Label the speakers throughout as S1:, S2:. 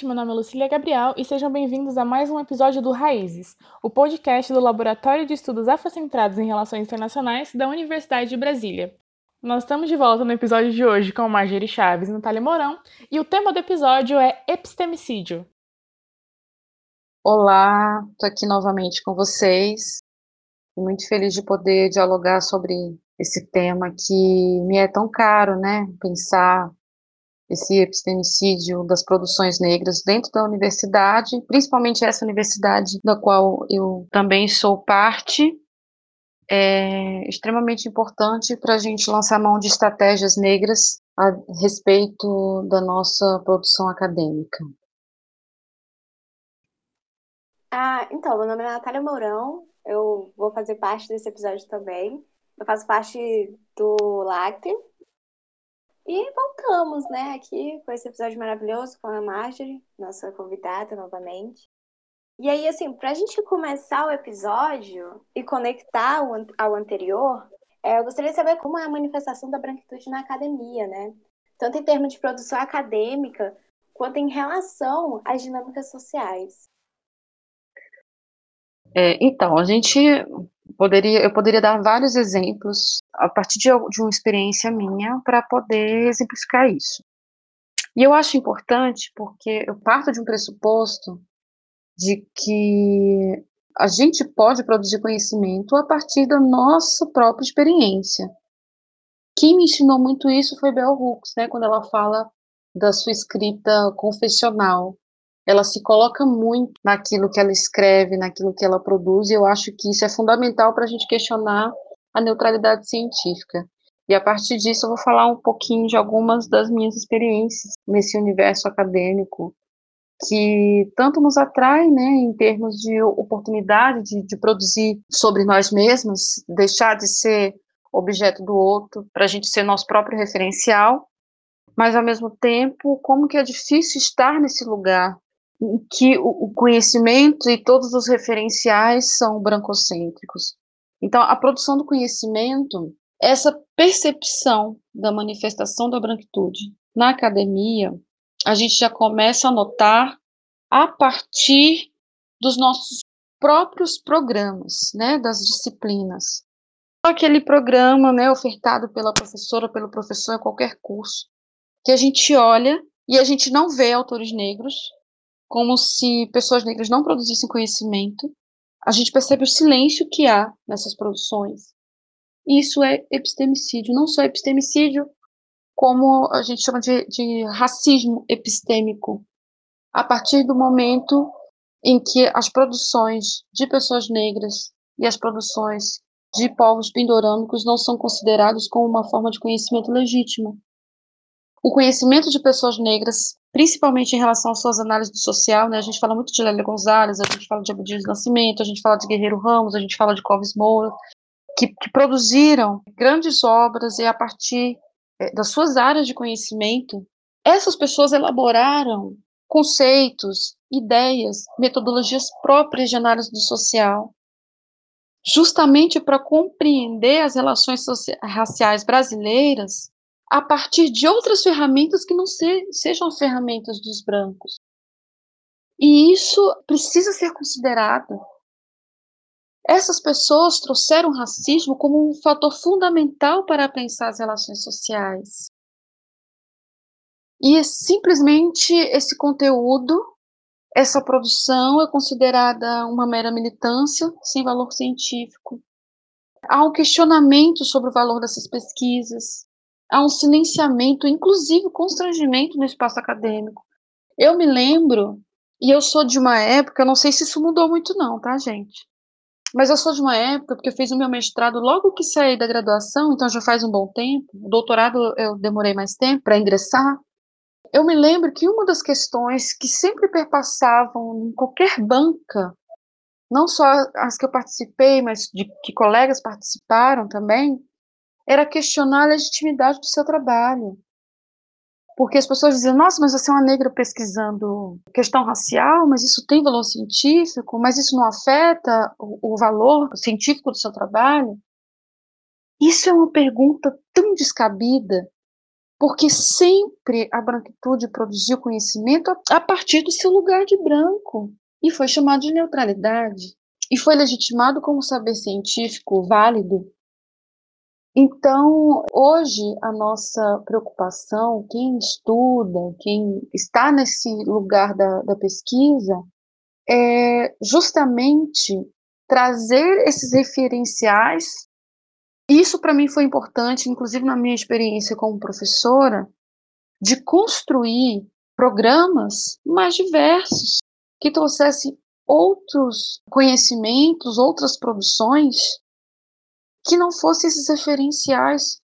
S1: gente, meu nome é Lucília Gabriel e sejam bem-vindos a mais um episódio do Raízes, o podcast do Laboratório de Estudos Afrocentrados em Relações Internacionais da Universidade de Brasília. Nós estamos de volta no episódio de hoje com Marjorie Chaves e Natália Mourão e o tema do episódio é epistemicídio.
S2: Olá, estou aqui novamente com vocês. Muito feliz de poder dialogar sobre esse tema que me é tão caro, né? Pensar esse epistemicídio das produções negras dentro da universidade, principalmente essa universidade da qual eu também sou parte, é extremamente importante para a gente lançar mão de estratégias negras a respeito da nossa produção acadêmica.
S3: Ah, então, meu nome é Natália Mourão, eu vou fazer parte desse episódio também. Eu faço parte do LACTE, e voltamos, né, aqui com esse episódio maravilhoso com a Marjorie, nossa convidada novamente. E aí, assim, para a gente começar o episódio e conectar ao anterior, é, eu gostaria de saber como é a manifestação da branquitude na academia, né? Tanto em termos de produção acadêmica, quanto em relação às dinâmicas sociais.
S2: É, então, a gente poderia, eu poderia dar vários exemplos a partir de, de uma experiência minha para poder exemplificar isso. E eu acho importante porque eu parto de um pressuposto de que a gente pode produzir conhecimento a partir da nossa própria experiência. Quem me ensinou muito isso foi Bell Hooks, né, quando ela fala da sua escrita confessional, ela se coloca muito naquilo que ela escreve, naquilo que ela produz, e eu acho que isso é fundamental para a gente questionar a neutralidade científica. E a partir disso eu vou falar um pouquinho de algumas das minhas experiências nesse universo acadêmico que tanto nos atrai, né, em termos de oportunidade de, de produzir sobre nós mesmos, deixar de ser objeto do outro, para a gente ser nosso próprio referencial, mas ao mesmo tempo, como que é difícil estar nesse lugar que o conhecimento e todos os referenciais são brancocêntricos. Então, a produção do conhecimento, essa percepção da manifestação da branquitude na academia, a gente já começa a notar a partir dos nossos próprios programas, né, das disciplinas. Aquele programa, né, ofertado pela professora, pelo professor em qualquer curso, que a gente olha e a gente não vê autores negros, como se pessoas negras não produzissem conhecimento. A gente percebe o silêncio que há nessas produções. Isso é epistemicídio, não só epistemicídio, como a gente chama de, de racismo epistêmico. A partir do momento em que as produções de pessoas negras e as produções de povos pindorâmicos não são considerados como uma forma de conhecimento legítimo. O conhecimento de pessoas negras principalmente em relação às suas análises do social, né? A gente fala muito de Lélia Gonzalez, a gente fala de Abdias Nascimento, a gente fala de Guerreiro Ramos, a gente fala de Clóvis Moura, que, que produziram grandes obras e a partir é, das suas áreas de conhecimento, essas pessoas elaboraram conceitos, ideias, metodologias próprias de análise do social, justamente para compreender as relações raciais brasileiras a partir de outras ferramentas que não se, sejam as ferramentas dos brancos. E isso precisa ser considerado. Essas pessoas trouxeram o racismo como um fator fundamental para pensar as relações sociais. E simplesmente esse conteúdo, essa produção é considerada uma mera militância sem valor científico. Há um questionamento sobre o valor dessas pesquisas, há um silenciamento, inclusive constrangimento no espaço acadêmico. Eu me lembro, e eu sou de uma época, eu não sei se isso mudou muito não, tá, gente? Mas eu sou de uma época, porque eu fiz o meu mestrado logo que saí da graduação, então já faz um bom tempo. O doutorado eu demorei mais tempo para ingressar. Eu me lembro que uma das questões que sempre perpassavam em qualquer banca, não só as que eu participei, mas de que colegas participaram também, era questionar a legitimidade do seu trabalho. Porque as pessoas diziam, nossa, mas você é uma negra pesquisando questão racial, mas isso tem valor científico, mas isso não afeta o, o valor científico do seu trabalho? Isso é uma pergunta tão descabida porque sempre a branquitude produziu conhecimento a partir do seu lugar de branco e foi chamado de neutralidade e foi legitimado como saber científico válido. Então, hoje a nossa preocupação, quem estuda, quem está nesse lugar da, da pesquisa, é justamente trazer esses referenciais. Isso para mim foi importante, inclusive na minha experiência como professora, de construir programas mais diversos que trouxessem outros conhecimentos, outras produções que não fossem esses referenciais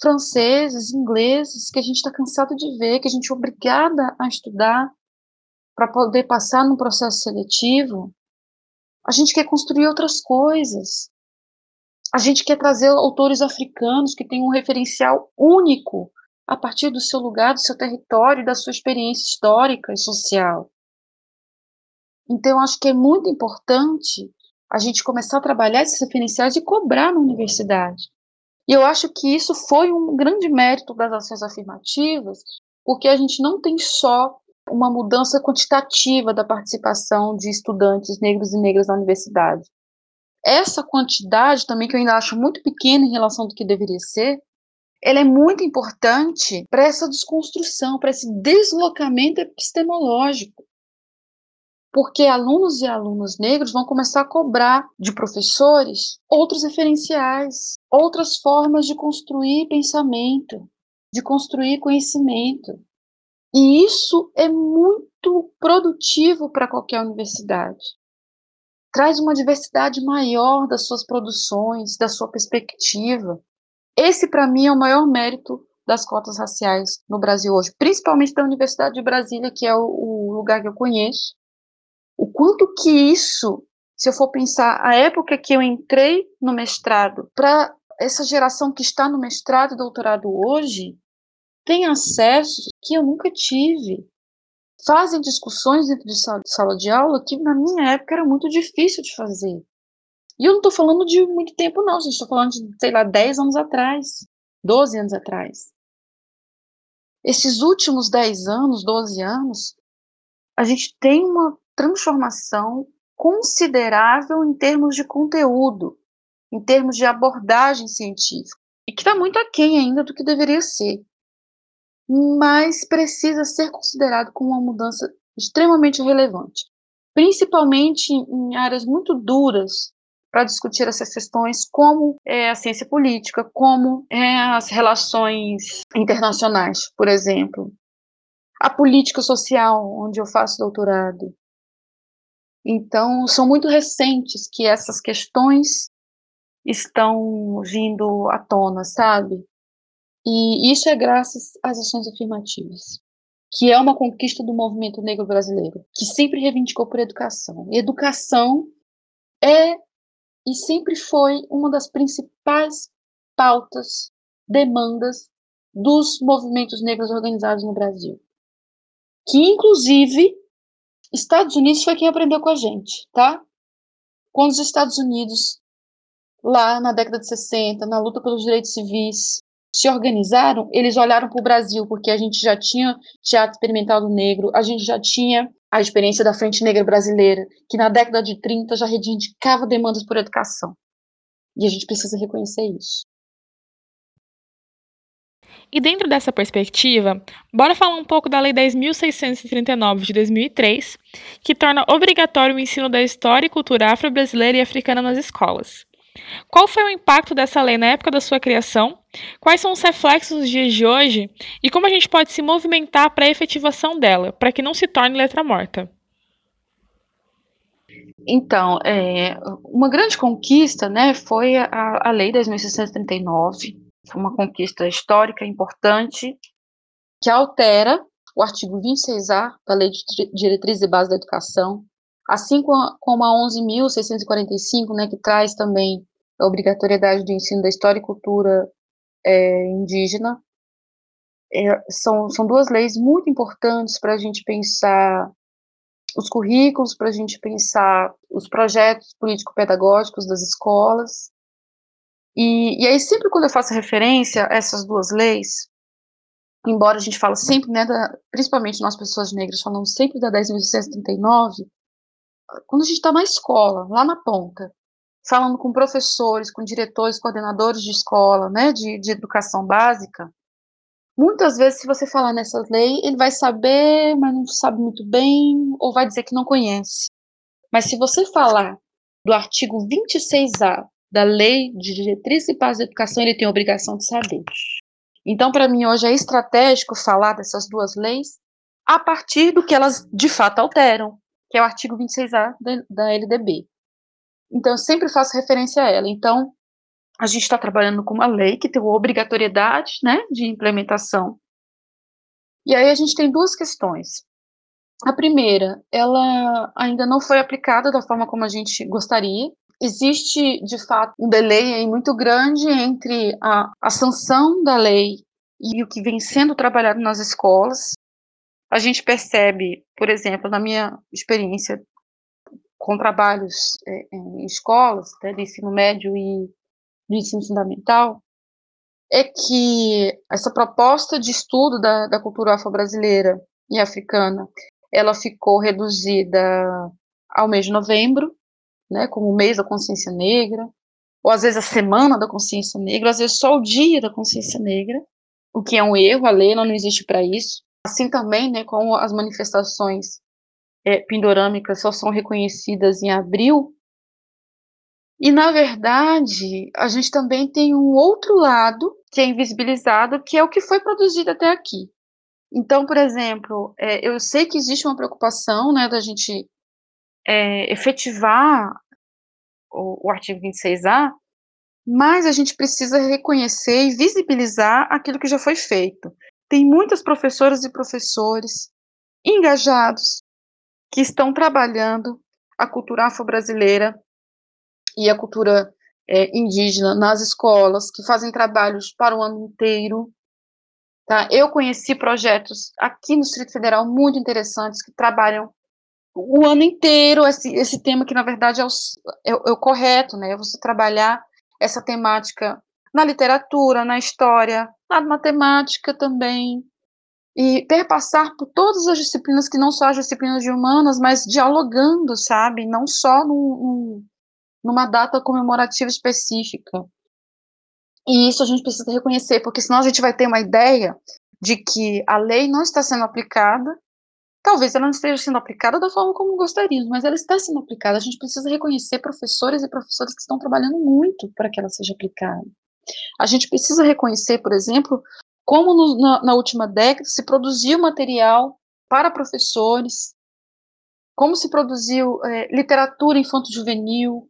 S2: franceses, ingleses, que a gente está cansado de ver, que a gente é obrigada a estudar para poder passar num processo seletivo. A gente quer construir outras coisas. A gente quer trazer autores africanos que têm um referencial único a partir do seu lugar, do seu território, da sua experiência histórica e social. Então, acho que é muito importante a gente começar a trabalhar esses referenciais e cobrar na universidade. E eu acho que isso foi um grande mérito das ações afirmativas, porque a gente não tem só uma mudança quantitativa da participação de estudantes negros e negras na universidade essa quantidade também, que eu ainda acho muito pequena em relação do que deveria ser, ela é muito importante para essa desconstrução, para esse deslocamento epistemológico. Porque alunos e alunas negros vão começar a cobrar de professores outros referenciais, outras formas de construir pensamento, de construir conhecimento. E isso é muito produtivo para qualquer universidade traz uma diversidade maior das suas produções, da sua perspectiva. Esse, para mim, é o maior mérito das cotas raciais no Brasil hoje, principalmente da Universidade de Brasília, que é o lugar que eu conheço. Quanto que isso, se eu for pensar a época que eu entrei no mestrado, para essa geração que está no mestrado e doutorado hoje, tem acesso que eu nunca tive fazem discussões dentro de sala de aula que na minha época era muito difícil de fazer. E eu não estou falando de muito tempo, não, gente. Estou falando de, sei lá, 10 anos atrás, 12 anos atrás. Esses últimos 10 anos, 12 anos, a gente tem uma transformação considerável em termos de conteúdo, em termos de abordagem científica, e que está muito aquém ainda do que deveria ser mas precisa ser considerado como uma mudança extremamente relevante, principalmente em áreas muito duras para discutir essas questões, como é, a ciência política, como é, as relações internacionais, por exemplo, a política social, onde eu faço doutorado. Então, são muito recentes que essas questões estão vindo à tona, sabe? E isso é graças às ações afirmativas, que é uma conquista do movimento negro brasileiro, que sempre reivindicou por educação. educação é e sempre foi uma das principais pautas, demandas dos movimentos negros organizados no Brasil. Que, inclusive, Estados Unidos foi quem aprendeu com a gente, tá? Quando os Estados Unidos, lá na década de 60, na luta pelos direitos civis, se organizaram, eles olharam para o Brasil, porque a gente já tinha teatro experimental negro, a gente já tinha a experiência da Frente Negra Brasileira, que na década de 30 já reivindicava demandas por educação. E a gente precisa reconhecer isso.
S1: E dentro dessa perspectiva, bora falar um pouco da Lei 10.639 de 2003, que torna obrigatório o ensino da história e cultura afro-brasileira e africana nas escolas. Qual foi o impacto dessa lei na época da sua criação? Quais são os reflexos dos dias de hoje? E como a gente pode se movimentar para a efetivação dela, para que não se torne letra morta?
S2: Então, é, uma grande conquista né, foi a, a Lei 10.639, foi uma conquista histórica importante, que altera o artigo 26A da Lei de Diretrizes e Bases da Educação, assim como a 11.645, né, que traz também a obrigatoriedade do ensino da história e cultura é, indígena. É, são, são duas leis muito importantes para a gente pensar os currículos, para a gente pensar os projetos político-pedagógicos das escolas. E, e aí, sempre quando eu faço referência a essas duas leis, embora a gente fale sempre, né, da, principalmente nós pessoas negras, falamos sempre da 10.639, quando a gente está na escola, lá na ponta, falando com professores, com diretores, coordenadores de escola, né, de, de educação básica, muitas vezes, se você falar nessa lei, ele vai saber, mas não sabe muito bem, ou vai dizer que não conhece. Mas se você falar do artigo 26A da Lei de Diretriz e Paz da Educação, ele tem a obrigação de saber. Então, para mim, hoje é estratégico falar dessas duas leis a partir do que elas de fato alteram, que é o artigo 26A da LDB. Então, eu sempre faço referência a ela. Então, a gente está trabalhando com uma lei que tem obrigatoriedade né, de implementação. E aí a gente tem duas questões. A primeira, ela ainda não foi aplicada da forma como a gente gostaria. Existe, de fato, um delay muito grande entre a, a sanção da lei e o que vem sendo trabalhado nas escolas. A gente percebe, por exemplo, na minha experiência com trabalhos é, em escolas, né, de ensino médio e de ensino fundamental, é que essa proposta de estudo da, da cultura afro-brasileira e africana ela ficou reduzida ao mês de novembro, né, como o mês da consciência negra, ou às vezes a semana da consciência negra, ou às vezes só o dia da consciência negra, o que é um erro, a lei não existe para isso. Assim também, né, como as manifestações é, pindorâmicas só são reconhecidas em abril, e, na verdade, a gente também tem um outro lado que é invisibilizado, que é o que foi produzido até aqui. Então, por exemplo, é, eu sei que existe uma preocupação né, da gente é, efetivar o, o artigo 26A, mas a gente precisa reconhecer e visibilizar aquilo que já foi feito. Tem muitas professoras e professores engajados que estão trabalhando a cultura afro-brasileira e a cultura é, indígena nas escolas, que fazem trabalhos para o ano inteiro, Tá? Eu conheci projetos aqui no Distrito Federal muito interessantes que trabalham o ano inteiro esse, esse tema que na verdade é o, é, é o correto, né? É você trabalhar essa temática na literatura, na história, na matemática também, e perpassar por todas as disciplinas que não só as disciplinas de humanas, mas dialogando, sabe? Não só num, num, numa data comemorativa específica. E isso a gente precisa reconhecer, porque senão a gente vai ter uma ideia de que a lei não está sendo aplicada. Talvez ela não esteja sendo aplicada da forma como gostaríamos, mas ela está sendo aplicada. A gente precisa reconhecer professores e professoras que estão trabalhando muito para que ela seja aplicada. A gente precisa reconhecer, por exemplo, como no, na, na última década se produziu material para professores, como se produziu é, literatura infanto-juvenil,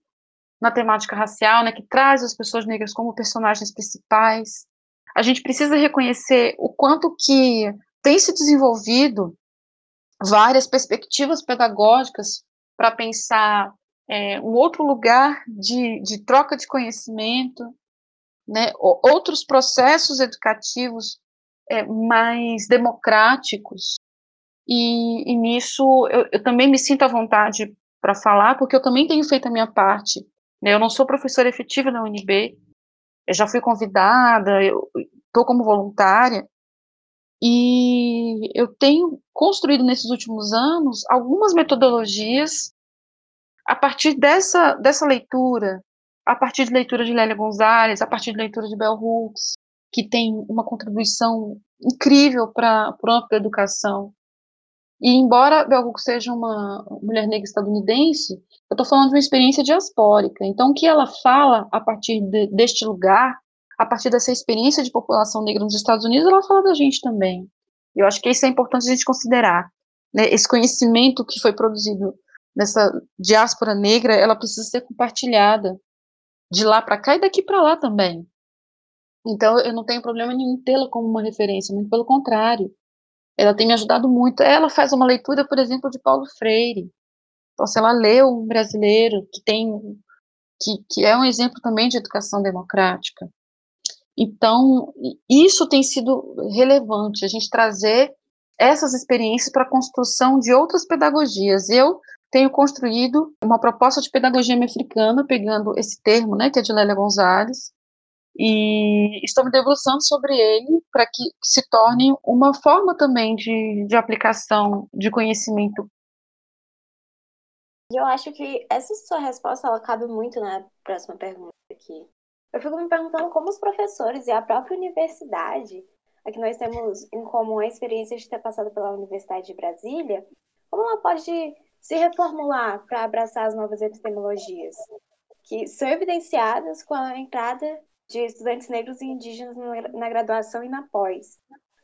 S2: na temática racial, né, que traz as pessoas negras como personagens principais. A gente precisa reconhecer o quanto que tem se desenvolvido várias perspectivas pedagógicas para pensar é, um outro lugar de, de troca de conhecimento, né, outros processos educativos é, mais democráticos. E, e nisso eu, eu, também me sinto à vontade para falar, porque eu também tenho feito a minha parte né, eu não sou professora efetiva da UNB, eu já fui convidada, estou como voluntária, e eu tenho construído nesses últimos anos algumas metodologias a partir dessa, dessa leitura, a partir de leitura de Lélia Gonzalez, a partir de leitura de Bell Hooks, que tem uma contribuição incrível para a ampla educação. E embora Bell Hooks seja uma mulher negra estadunidense, eu estou falando de uma experiência diaspórica. Então, o que ela fala a partir de, deste lugar, a partir dessa experiência de população negra nos Estados Unidos, ela fala da gente também. Eu acho que isso é importante a gente considerar. Né? Esse conhecimento que foi produzido nessa diáspora negra, ela precisa ser compartilhada de lá para cá e daqui para lá também. Então, eu não tenho problema nenhum tê-la como uma referência, muito pelo contrário. Ela tem me ajudado muito. Ela faz uma leitura, por exemplo, de Paulo Freire. Então, se ela leu um brasileiro que tem que, que é um exemplo também de educação democrática. Então, isso tem sido relevante, a gente trazer essas experiências para a construção de outras pedagogias. Eu tenho construído uma proposta de pedagogia africana, pegando esse termo, né, que é de Lélia Gonzalez, e estou me debruçando sobre ele para que se torne uma forma também de, de aplicação de conhecimento.
S3: Eu acho que essa sua resposta ela cabe muito na próxima pergunta aqui. Eu fico me perguntando como os professores e a própria universidade, aqui nós temos em comum a experiência de ter passado pela Universidade de Brasília, como ela pode se reformular para abraçar as novas epistemologias, que são evidenciadas com a entrada de estudantes negros e indígenas na graduação e na pós,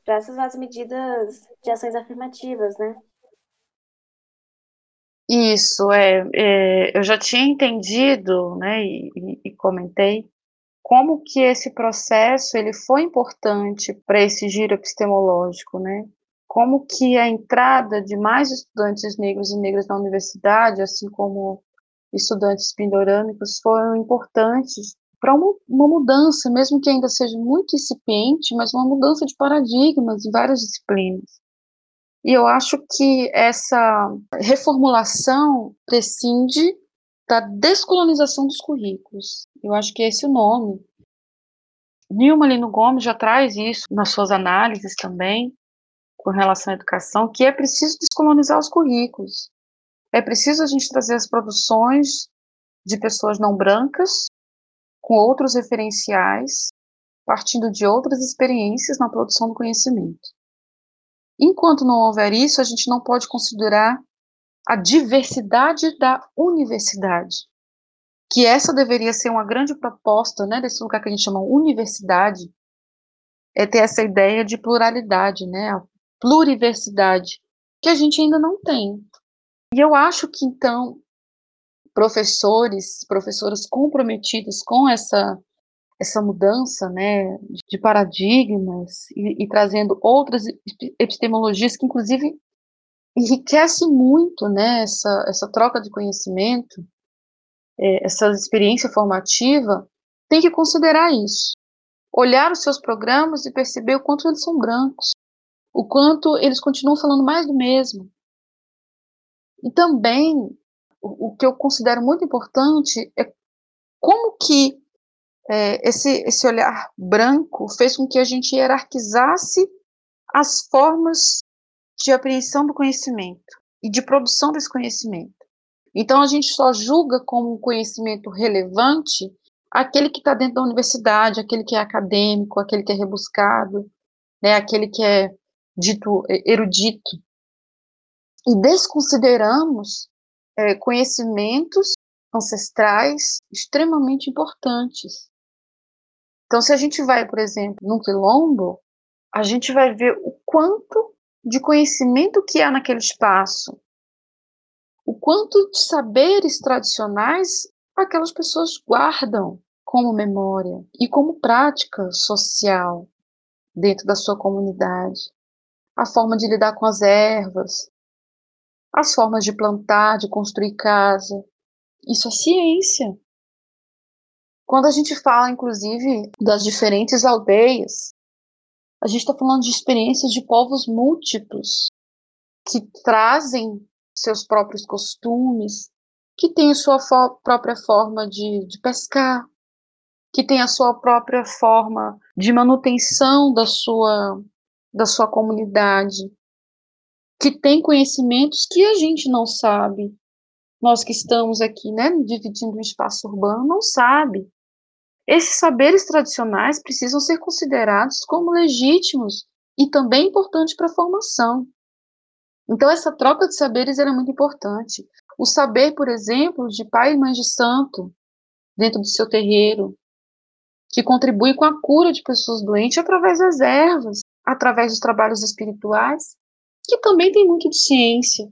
S3: graças às medidas de ações afirmativas, né?
S2: Isso, é, é eu já tinha entendido, né, e, e comentei, como que esse processo ele foi importante para esse giro epistemológico, né? Como que a entrada de mais estudantes negros e negras na universidade, assim como estudantes pindorâmicos, foram importantes para uma, uma, mudança, mesmo que ainda seja muito incipiente, mas uma mudança de paradigmas em várias disciplinas. E eu acho que essa reformulação prescinde da descolonização dos currículos. Eu acho que é esse o nome. Nilma Lino Gomes já traz isso nas suas análises também, com relação à educação, que é preciso descolonizar os currículos. É preciso a gente trazer as produções de pessoas não brancas com outros referenciais, partindo de outras experiências na produção do conhecimento. Enquanto não houver isso, a gente não pode considerar a diversidade da universidade, que essa deveria ser uma grande proposta, né, desse lugar que a gente chama universidade, é ter essa ideia de pluralidade, né, a pluriversidade, que a gente ainda não tem. E eu acho que então professores, professoras comprometidos com essa essa mudança, né, de paradigmas e, e trazendo outras epistemologias que inclusive enriquece muito, né, essa, essa troca de conhecimento, é, essa experiência formativa, tem que considerar isso. Olhar os seus programas e perceber o quanto eles são brancos, o quanto eles continuam falando mais do mesmo. E também o, que eu considero muito importante é como que é, esse, esse olhar branco fez com que a gente hierarquizasse as formas de apreensão do conhecimento e de produção desse conhecimento. Então, a gente só julga como um conhecimento relevante aquele que está dentro da universidade, aquele que é acadêmico, aquele que é rebuscado, né, aquele que é dito erudito. E desconsideramos é, conhecimentos ancestrais extremamente importantes. Então, se a gente vai, por exemplo, num quilombo, a gente vai ver o quanto de conhecimento que há naquele espaço, o quanto de saberes tradicionais aquelas pessoas guardam como memória e como prática social dentro da sua comunidade. A forma de lidar com as ervas, as formas de plantar, de construir casa. Isso é ciência. Quando a gente fala, inclusive, das diferentes aldeias, a gente está falando de experiências de povos múltiplos que trazem seus próprios costumes, que têm a sua fo própria forma de, de pescar, que tem a sua própria forma de manutenção da sua, da sua comunidade, que tem conhecimentos que a gente não sabe. Nós que estamos aqui, né, dividindo um espaço urbano, não sabe. Esses saberes tradicionais precisam ser considerados como legítimos e também importantes para a formação. Então, essa troca de saberes era muito importante. O saber, por exemplo, de pai e mãe de santo, dentro do seu terreiro, que contribui com a cura de pessoas doentes através das ervas, através dos trabalhos espirituais, que também tem muito de ciência.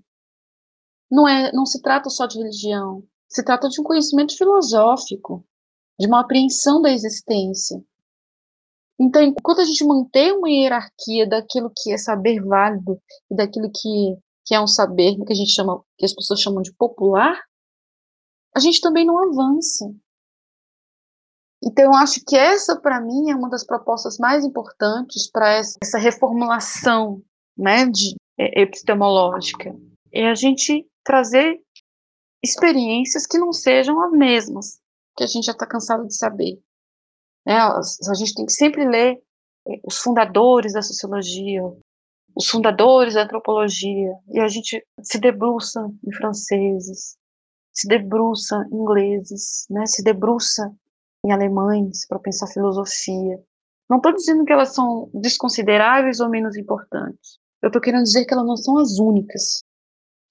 S2: Não, é, não se trata só de religião, se trata de um conhecimento filosófico, de uma apreensão da existência. Então, enquanto a gente mantém uma hierarquia daquilo que é saber válido e daquilo que, que é um saber que a gente chama, que as pessoas chamam de popular, a gente também não avança. Então, eu acho que essa, para mim, é uma das propostas mais importantes para essa reformulação né, de, é, epistemológica. É a gente trazer experiências que não sejam as mesmas, que a gente já está cansado de saber. Né? A gente tem que sempre ler eh, os fundadores da sociologia, os fundadores da antropologia, e a gente se debruça em franceses, se debruça em ingleses, né? se debruça em alemães para pensar filosofia. Não estou dizendo que elas são desconsideráveis ou menos importantes. Eu estou querendo dizer que elas não são as únicas.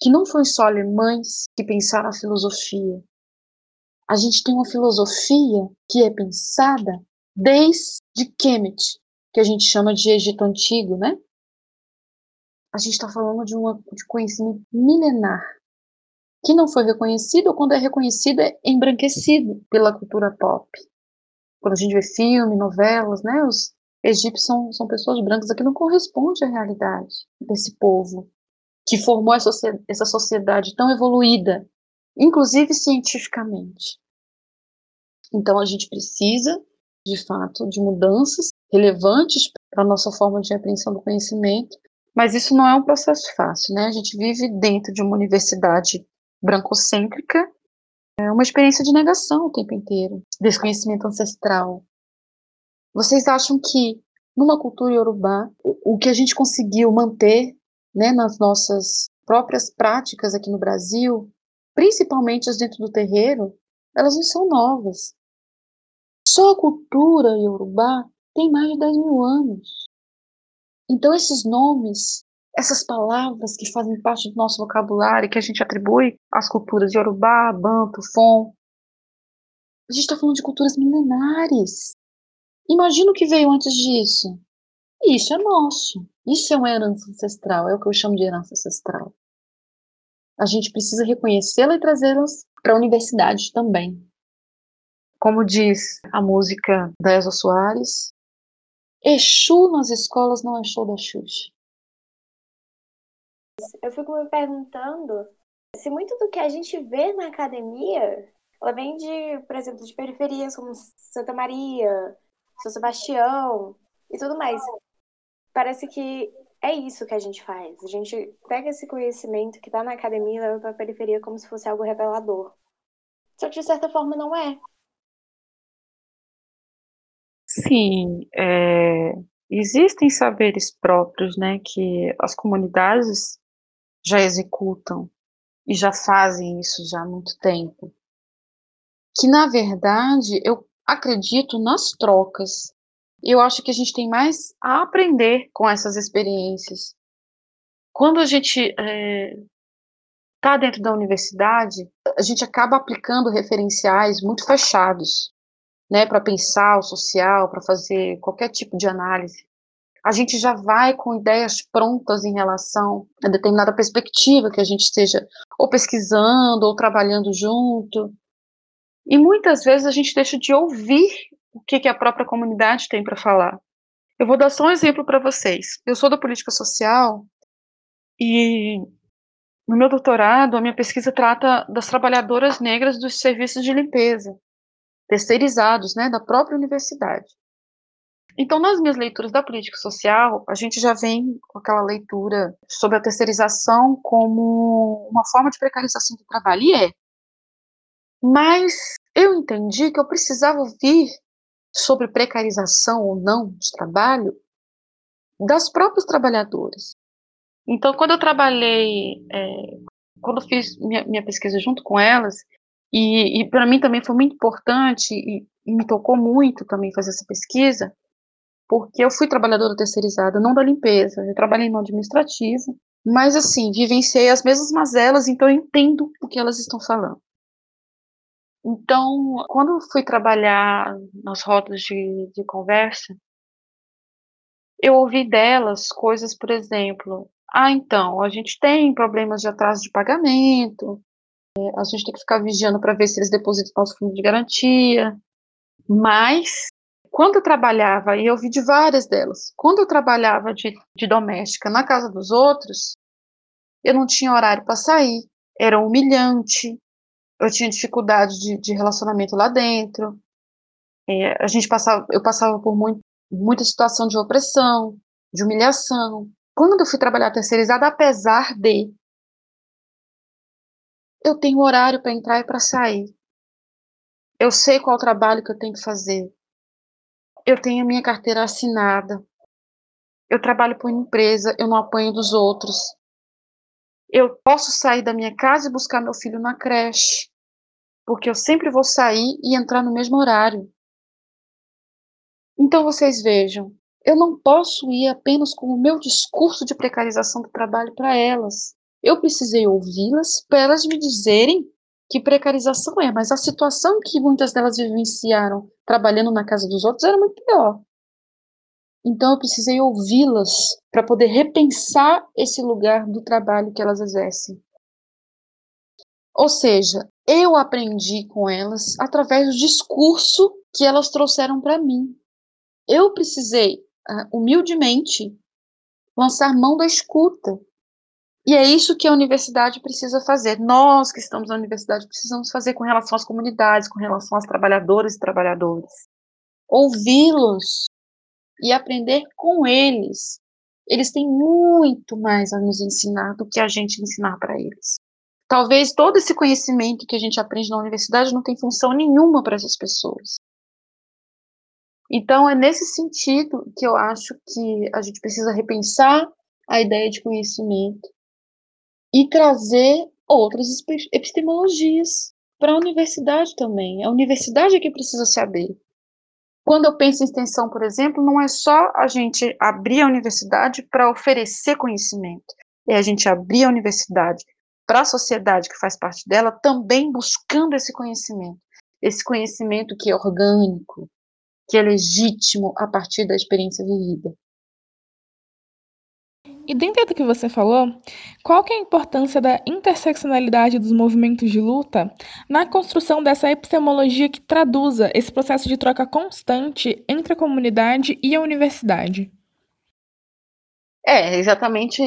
S2: Que não foi só alemães que pensaram a filosofia. A gente tem uma filosofia que é pensada desde Kemet, que a gente chama de Egito Antigo, né? A gente está falando de, uma, de conhecimento milenar, que não foi reconhecido, ou quando é reconhecido, é embranquecido pela cultura pop. Quando a gente vê filme, novelas, né? Os egípcios são, são pessoas brancas, aqui não corresponde à realidade desse povo que formou essa, sociedade tão evoluída, inclusive cientificamente. Então a gente precisa, de fato, de mudanças relevantes para a nossa forma de apreensão do conhecimento, mas isso não é um processo fácil, né? A gente vive dentro de uma universidade brancocêntrica, é uma experiência de negação o tempo inteiro, desse conhecimento ancestral. Vocês acham que numa cultura iorubá, o, o que a gente conseguiu manter né, nas nossas próprias práticas aqui no Brasil, principalmente as dentro do terreiro, elas não são novas. Só a cultura iorubá tem mais de 10 mil anos. Então, esses nomes, essas palavras que fazem parte do nosso vocabulário, que a gente atribui às culturas Yorubá, Banto, Fon, a gente está falando de culturas milenares. Imagina o que veio antes disso. Isso é nosso. Isso é uma herança ancestral, é o que eu chamo de herança ancestral. A gente precisa reconhecê-la e trazê-las para a universidade também. Como diz a música da Elza Soares, Exu nas escolas não é show da Xuxa.
S3: Eu fico me perguntando se muito do que a gente vê na academia, ela vem de, por exemplo, de periferias como Santa Maria, São Sebastião e tudo mais. Parece que é isso que a gente faz. A gente pega esse conhecimento que está na academia e leva para a periferia como se fosse algo revelador. Só que de certa forma não é.
S2: Sim, é, existem saberes próprios, né, que as comunidades já executam e já fazem isso já há muito tempo. Que na verdade eu acredito nas trocas. Eu acho que a gente tem mais a aprender com essas experiências. Quando a gente está é, dentro da universidade, a gente acaba aplicando referenciais muito fechados né, para pensar o social, para fazer qualquer tipo de análise, a gente já vai com ideias prontas em relação a determinada perspectiva que a gente esteja ou pesquisando ou trabalhando junto. E muitas vezes a gente deixa de ouvir o que, que a própria comunidade tem para falar. Eu vou dar só um exemplo para vocês. Eu sou da política social e no meu doutorado, a minha pesquisa trata das trabalhadoras negras dos serviços de limpeza terceirizados, né, da própria universidade. Então, nas minhas leituras da política social, a gente já vem com aquela leitura sobre a terceirização como uma forma de precarização do trabalho, e é. Mas eu entendi que eu precisava ouvir sobre precarização ou não de trabalho das próprias trabalhadoras. Então, quando eu trabalhei, é, quando fiz minha, minha pesquisa junto com elas, e, e para mim também foi muito importante e, e, me tocou muito também fazer essa pesquisa, porque eu fui trabalhadora terceirizada, não da limpeza, eu trabalhei no administrativo, mas assim, vivenciei as mesmas mazelas, então eu entendo o que elas estão falando. Então, quando eu fui trabalhar nas rodas de, de conversa, eu ouvi delas coisas, por exemplo, ah, então, a gente tem problemas de atraso de pagamento, a gente tem que ficar vigiando para ver se eles depositam nosso fundo de garantia. Mas, quando eu trabalhava, e eu vi de várias delas, quando eu trabalhava de, de doméstica na casa dos outros, eu não tinha horário para sair, era humilhante, eu tinha dificuldade de, de relacionamento lá dentro, é, a gente passava, eu passava por muito, muita situação de opressão, de humilhação. Quando eu fui trabalhar terceirizada, apesar de eu tenho horário para entrar e para sair. Eu sei qual trabalho que eu tenho que fazer. eu tenho a minha carteira assinada, eu trabalho por empresa, eu não apanho dos outros, eu posso sair da minha casa e buscar meu filho na creche, porque eu sempre vou sair e entrar no mesmo horário. Então vocês vejam, eu não posso ir apenas com o meu discurso de precarização do trabalho para elas. Eu precisei ouvi-las para elas me dizerem que precarização é, mas a situação que muitas delas vivenciaram trabalhando na casa dos outros era muito pior. Então eu precisei ouvi-las para poder repensar esse lugar do trabalho que elas exercem. Ou seja, eu aprendi com elas através do discurso que elas trouxeram para mim. Eu precisei, uh, humildemente, lançar mão da escuta. E é isso que a universidade precisa fazer. Nós que estamos na universidade precisamos fazer com relação às comunidades, com relação às trabalhadoras e trabalhadores. Ouvi-los, e aprender com eles. Eles têm muito mais a nos ensinar do que a gente ensinar para eles. Talvez todo esse conhecimento que a gente aprende na universidade não tenha função nenhuma para essas pessoas. Então, é nesse sentido que eu acho que a gente precisa repensar a ideia de conhecimento e trazer outras epistemologias para a universidade também. A universidade é que precisa saber. Quando eu penso em extensão, por exemplo, não é só a gente abrir a universidade para oferecer conhecimento, é a gente abrir a universidade para a sociedade que faz parte dela também buscando esse conhecimento, esse conhecimento que é orgânico, que é legítimo a partir da experiência vivida.
S1: E dentro do que você falou, qual que é a importância da interseccionalidade dos movimentos de luta na construção dessa epistemologia que traduza esse processo de troca constante entre a comunidade e a universidade?
S2: É, exatamente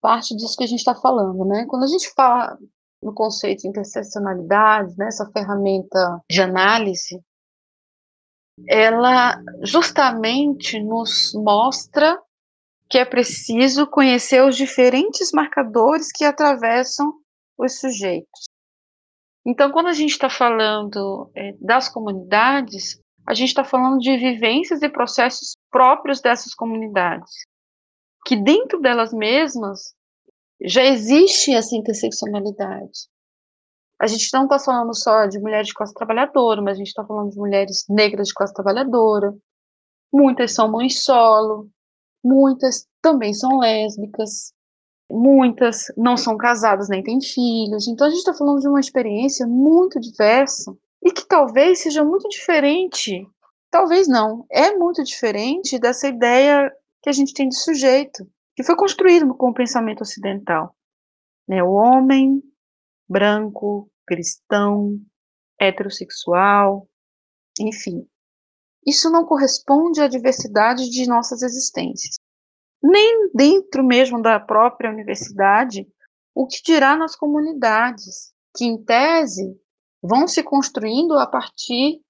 S2: parte disso que a gente está falando, né? Quando a gente fala no conceito de interseccionalidade, né, essa ferramenta de análise, ela justamente nos mostra que é preciso conhecer os diferentes marcadores que atravessam os sujeitos. Então, quando a gente está falando é, das comunidades, a gente está falando de vivências e processos próprios dessas comunidades, que dentro delas mesmas já existe essa interseccionalidade. A gente não está falando só de mulheres de classe trabalhadora, mas a gente está falando de mulheres negras de classe trabalhadora. Muitas são mães solo, muitas também são lésbicas, muitas não são casadas nem têm filhos. Então a gente está falando de uma experiência muito diversa e que talvez seja muito diferente, talvez não, é muito diferente dessa ideia que a gente tem de sujeito, que foi construído com o pensamento ocidental. Né? O homem branco, cristão, heterossexual, enfim, isso não corresponde à diversidade de nossas existências. Nem dentro mesmo da própria universidade, o que dirá nas comunidades, que em tese vão se construindo a partir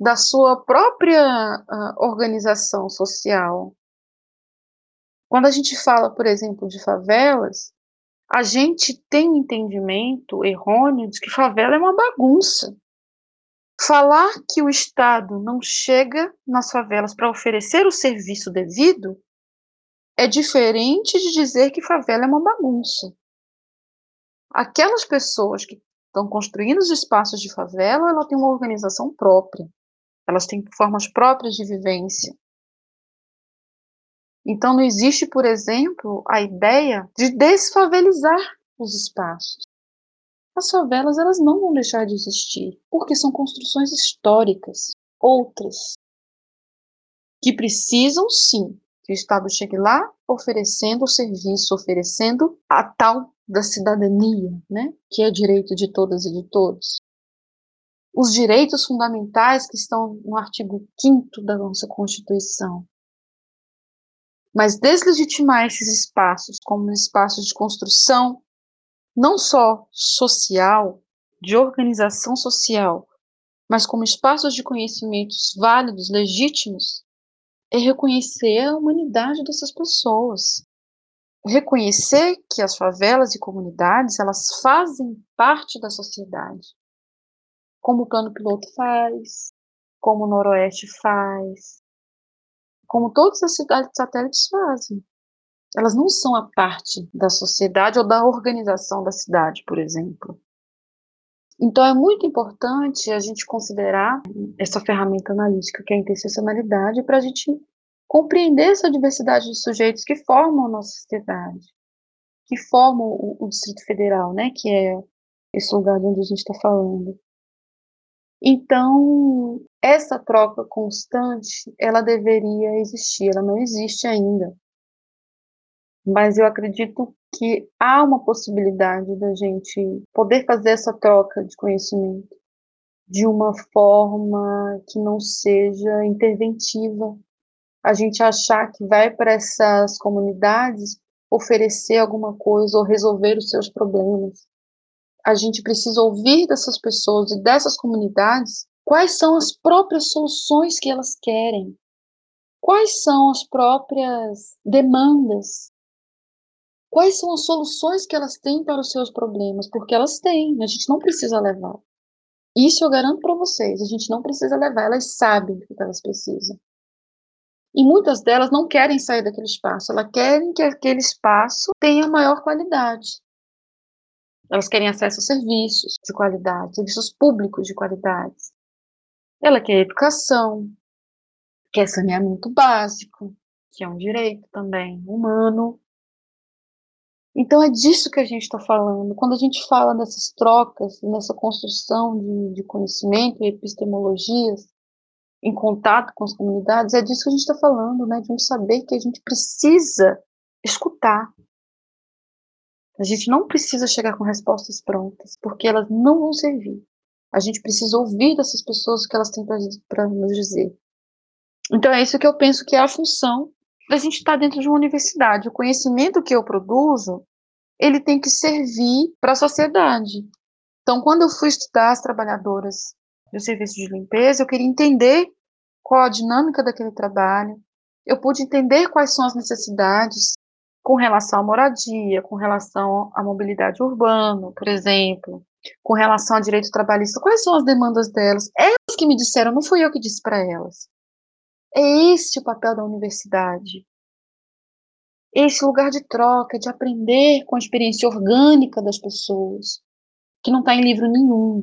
S2: da sua própria uh, organização social. Quando a gente fala, por exemplo, de favelas, a gente tem entendimento errôneo de que favela é uma bagunça. Falar que o Estado não chega nas favelas para oferecer o serviço devido é diferente de dizer que favela é uma bagunça. Aquelas pessoas que estão construindo os espaços de favela, ela tem uma organização própria. Elas têm formas próprias de vivência. Então não existe, por exemplo, a ideia de desfavelizar os espaços as favelas elas não vão deixar de existir, porque são construções históricas, outras, que precisam sim que o Estado chegue lá oferecendo o serviço, oferecendo a tal da cidadania, né, que é direito de todas e de todos. Os direitos fundamentais que estão no artigo 5 da nossa Constituição. Mas deslegitimar esses espaços como espaços de construção não só social, de organização social, mas como espaços de conhecimentos válidos, legítimos, é reconhecer a humanidade dessas pessoas. Reconhecer que as favelas e comunidades, elas fazem parte da sociedade. Como o Plano Piloto faz, como o Noroeste faz, como todas as cidades satélites fazem. Elas não são a parte da sociedade ou da organização da cidade, por exemplo. Então, é muito importante a gente considerar essa ferramenta analítica que é a interseccionalidade para a gente compreender essa diversidade de sujeitos que formam a nossa sociedade, que formam o, o Distrito Federal, né, que é esse lugar de onde a gente está falando. Então, essa troca constante, ela deveria existir, ela não existe ainda. Mas eu acredito que há uma possibilidade da gente poder fazer essa troca de conhecimento de uma forma que não seja interventiva. A gente achar que vai para essas comunidades oferecer alguma coisa ou resolver os seus problemas a gente precisa ouvir dessas pessoas e dessas comunidades quais são as próprias soluções que elas querem, quais são as próprias demandas, quais são as soluções que elas têm para os seus problemas, porque elas têm, a gente não precisa levar. Isso eu garanto para vocês, a gente não precisa levar, elas sabem o que elas precisam. E muitas delas não querem sair daquele espaço, elas querem que aquele espaço tenha maior qualidade. Elas querem acesso a serviços de qualidade, serviços públicos de qualidade. Ela quer educação, quer saneamento básico, que é um direito também humano. Então é disso que a gente está falando. Quando a gente fala dessas trocas, nessa construção de, de conhecimento e epistemologias, em contato com as comunidades, é disso que a gente está falando, né? De um saber que a gente precisa escutar, a gente não precisa chegar com respostas prontas, porque elas não vão servir. A gente precisa ouvir dessas pessoas o que elas têm para nos dizer. Então é isso que eu penso que é a função da gente estar dentro de uma universidade. O conhecimento que eu produzo, ele tem que servir para a sociedade. Então, quando eu fui estudar as trabalhadoras do serviço de limpeza, eu queria entender qual a dinâmica daquele trabalho. Eu pude entender quais são as necessidades com relação à moradia, com relação à mobilidade urbana, por exemplo, com relação ao direito trabalhista, quais são as demandas delas? Elas que me disseram, não fui eu que disse para elas. É esse o papel da universidade. Esse lugar de troca, de aprender com a experiência orgânica das pessoas, que não está em livro nenhum.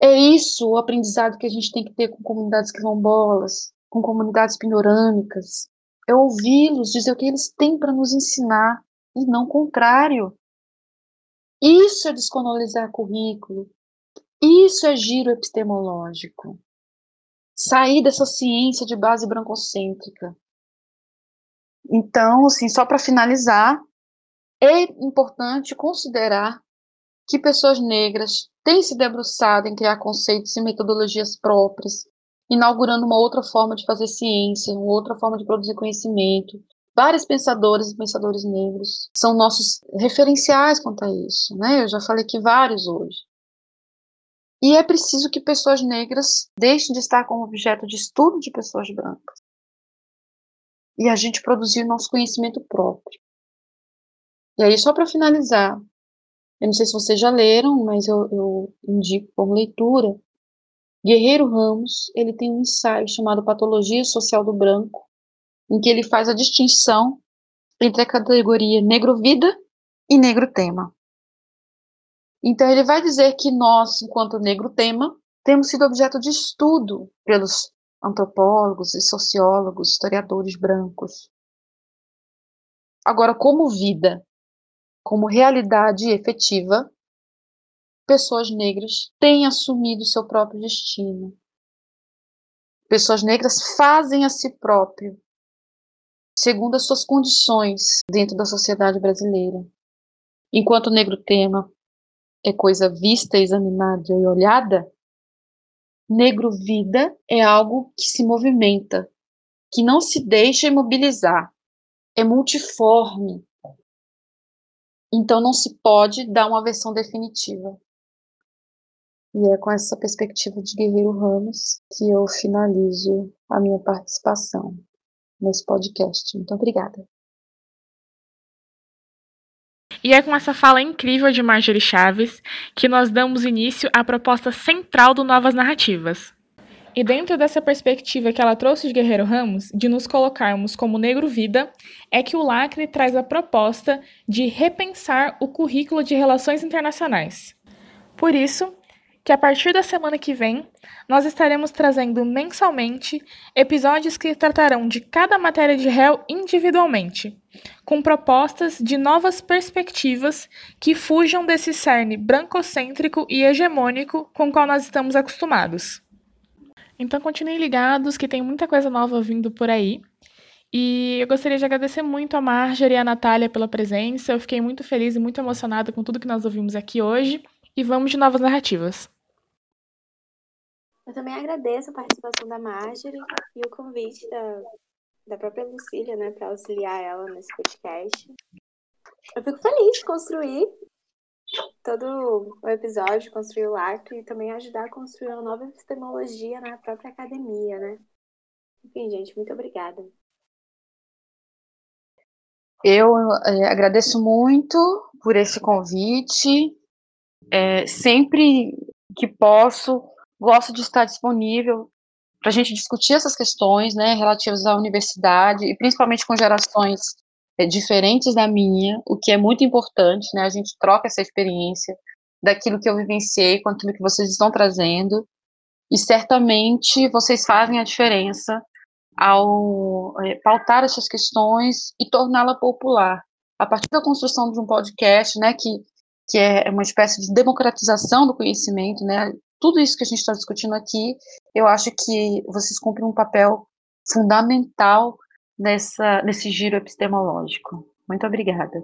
S2: É isso o aprendizado que a gente tem que ter com comunidades quilombolas, com comunidades pinorâmicas, é ouvi-los dizer o que eles têm para nos ensinar e não o contrário. Isso é descolonizar currículo. Isso é giro epistemológico. Sair dessa ciência de base brancocêntrica. Então, assim, só para finalizar, é importante considerar que pessoas negras têm se debruçado em criar conceitos e metodologias próprias inaugurando uma outra forma de fazer ciência, uma outra forma de produzir conhecimento. Vários pensadores e pensadores negros são nossos referenciais quanto a isso, né? Eu já falei que vários hoje. E é preciso que pessoas negras deixem de estar como objeto de estudo de pessoas brancas. E a gente produzir nosso conhecimento próprio. E aí, só para finalizar, eu não sei se vocês já leram, mas eu, eu indico como leitura Guerreiro Ramos, ele tem um ensaio chamado Patologia Social do Branco, em que ele faz a distinção entre a categoria negro-vida e negro-tema. Então ele vai dizer que nós, enquanto negro-tema, temos sido objeto de estudo pelos antropólogos e sociólogos, historiadores brancos. Agora, como vida, como realidade efetiva, pessoas negras têm assumido seu próprio destino. Pessoas negras fazem a si próprio, segundo as suas condições dentro da sociedade brasileira. Enquanto negro tema é coisa vista, examinada e olhada, negro vida é algo que se movimenta, que não se deixa imobilizar, é multiforme. Então não se pode dar uma versão definitiva. E é com essa perspectiva de Guerreiro Ramos que eu finalizo a minha participação nesse podcast. Muito obrigada.
S1: E é com essa fala incrível de Marjorie Chaves que nós damos início à proposta central do Novas Narrativas. E dentro dessa perspectiva que ela trouxe de Guerreiro Ramos, de nos colocarmos como negro vida, é que o Lacre traz a proposta de repensar o currículo de relações internacionais. Por isso, que a partir da semana que vem, nós estaremos trazendo mensalmente episódios que tratarão de cada matéria de réu individualmente, com propostas de novas perspectivas que fujam desse cerne brancocêntrico e hegemônico com o qual nós estamos acostumados. Então continuem ligados que tem muita coisa nova vindo por aí. E eu gostaria de agradecer muito a Marjorie e a Natália pela presença. Eu fiquei muito feliz e muito emocionada com tudo que nós ouvimos aqui hoje. E vamos de novas narrativas.
S3: Eu também agradeço a participação da Marjorie e o convite da, da própria Lucília, né, para auxiliar ela nesse podcast. Eu fico feliz de construir todo o episódio, construir o arco e também ajudar a construir uma nova epistemologia na própria academia, né? Enfim, gente, muito obrigada.
S2: Eu é, agradeço muito por esse convite. É, sempre que posso, gosto de estar disponível para a gente discutir essas questões, né, relativas à universidade e principalmente com gerações é, diferentes da minha, o que é muito importante, né, a gente troca essa experiência daquilo que eu vivenciei com aquilo que vocês estão trazendo e certamente vocês fazem a diferença ao é, pautar essas questões e torná-la popular. A partir da construção de um podcast, né, que, que é uma espécie de democratização do conhecimento, né, tudo isso que a gente está discutindo aqui, eu acho que vocês cumprem um papel fundamental nessa, nesse giro epistemológico. Muito obrigada.